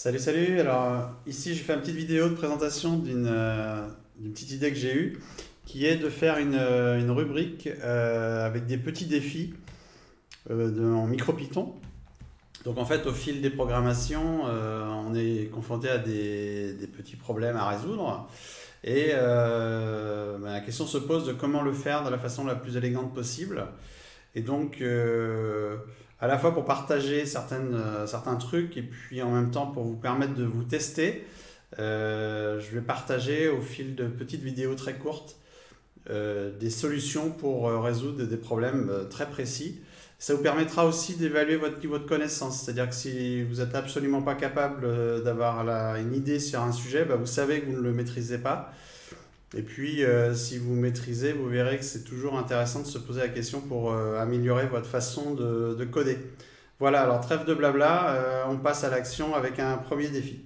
Salut, salut. Alors ici, je fais une petite vidéo de présentation d'une euh, d'une petite idée que j'ai eue, qui est de faire une, euh, rubrique euh, avec des petits défis euh, de- en micro-Python. Donc en fait, au fil des programmations, euh, on est confronté à des, petits problèmes à résoudre. Et euh, ben, la question se pose de comment le faire de la façon la plus élégante possible. Et donc, euh, à la fois pour partager certaines, euh, certains trucs et puis en même temps pour vous permettre de vous tester, euh, je vais partager au fil de petites vidéos très courtes des solutions pour résoudre des problèmes très précis. Ça vous permettra aussi d'évaluer votre niveau de connaissance. C'est-à-dire que si vous n'êtes absolument pas capable d'avoir une idée sur un sujet, bah, vous savez que vous ne le maîtrisez pas. Et puis, euh, si vous maîtrisez, vous verrez que c'est toujours intéressant de se poser la question pour euh, améliorer votre façon de, de coder. Voilà, alors trêve de blabla, euh, on passe à l'action avec un premier défi.